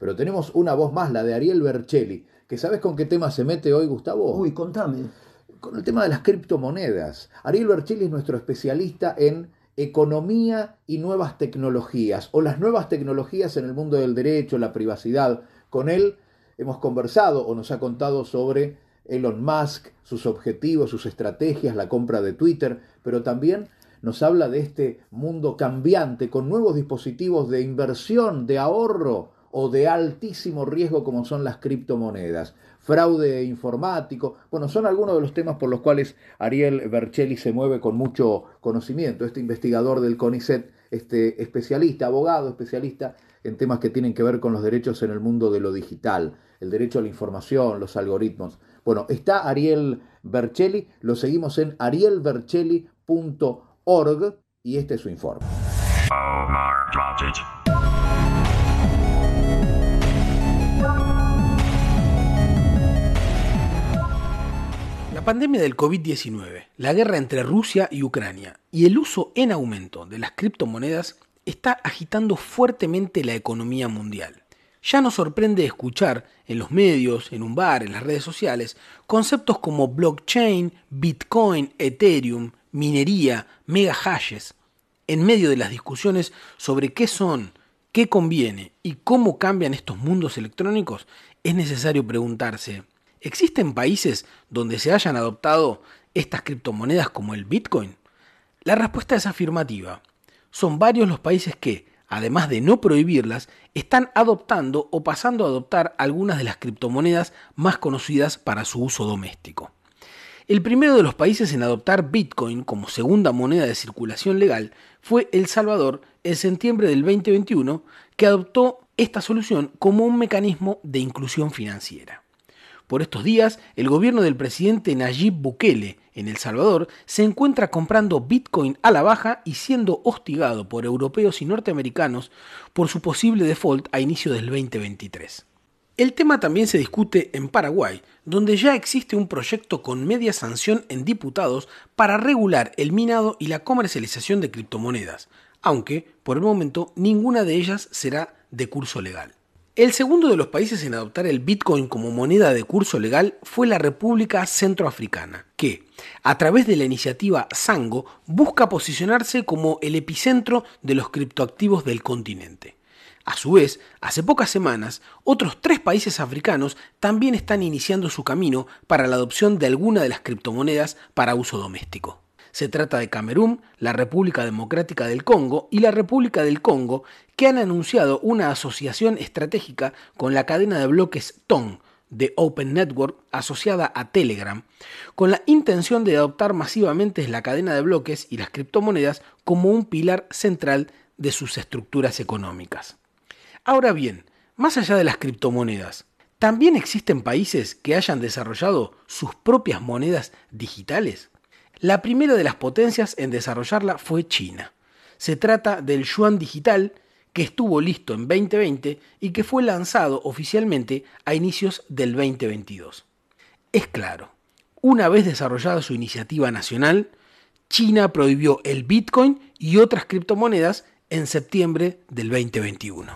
pero tenemos una voz más, la de Ariel Bercelli, que sabes con qué tema se mete hoy, Gustavo. Uy, contame. Con el tema de las criptomonedas. Ariel Bercelli es nuestro especialista en economía y nuevas tecnologías, o las nuevas tecnologías en el mundo del derecho, la privacidad. Con él hemos conversado o nos ha contado sobre Elon Musk, sus objetivos, sus estrategias, la compra de Twitter, pero también nos habla de este mundo cambiante con nuevos dispositivos de inversión, de ahorro o de altísimo riesgo como son las criptomonedas, fraude informático. Bueno, son algunos de los temas por los cuales Ariel Bercelli se mueve con mucho conocimiento, este investigador del CONICET, este especialista, abogado especialista en temas que tienen que ver con los derechos en el mundo de lo digital, el derecho a la información, los algoritmos. Bueno, está Ariel Bercelli, lo seguimos en arielbercelli.org y este es su informe. Pandemia del COVID-19, la guerra entre Rusia y Ucrania y el uso en aumento de las criptomonedas está agitando fuertemente la economía mundial. Ya nos sorprende escuchar en los medios, en un bar, en las redes sociales, conceptos como blockchain, bitcoin, ethereum, minería, mega hashes. En medio de las discusiones sobre qué son, qué conviene y cómo cambian estos mundos electrónicos, es necesario preguntarse, ¿existen países donde se hayan adoptado estas criptomonedas como el bitcoin? La respuesta es afirmativa. Son varios los países que, además de no prohibirlas, están adoptando o pasando a adoptar algunas de las criptomonedas más conocidas para su uso doméstico. El primero de los países en adoptar Bitcoin como segunda moneda de circulación legal fue El Salvador en septiembre del 2021, que adoptó esta solución como un mecanismo de inclusión financiera. Por estos días, el gobierno del presidente Nayib Bukele en El Salvador se encuentra comprando Bitcoin a la baja y siendo hostigado por europeos y norteamericanos por su posible default a inicio del 2023. El tema también se discute en Paraguay, donde ya existe un proyecto con media sanción en diputados para regular el minado y la comercialización de criptomonedas, aunque por el momento ninguna de ellas será de curso legal. El segundo de los países en adoptar el Bitcoin como moneda de curso legal fue la República Centroafricana, que, a través de la iniciativa Sango, busca posicionarse como el epicentro de los criptoactivos del continente. A su vez, hace pocas semanas, otros tres países africanos también están iniciando su camino para la adopción de alguna de las criptomonedas para uso doméstico. Se trata de Camerún, la República Democrática del Congo y la República del Congo, que han anunciado una asociación estratégica con la cadena de bloques TON de Open Network asociada a Telegram, con la intención de adoptar masivamente la cadena de bloques y las criptomonedas como un pilar central de sus estructuras económicas. Ahora bien, más allá de las criptomonedas, ¿también existen países que hayan desarrollado sus propias monedas digitales? La primera de las potencias en desarrollarla fue China. Se trata del yuan digital que estuvo listo en 2020 y que fue lanzado oficialmente a inicios del 2022. Es claro, una vez desarrollada su iniciativa nacional, China prohibió el Bitcoin y otras criptomonedas en septiembre del 2021.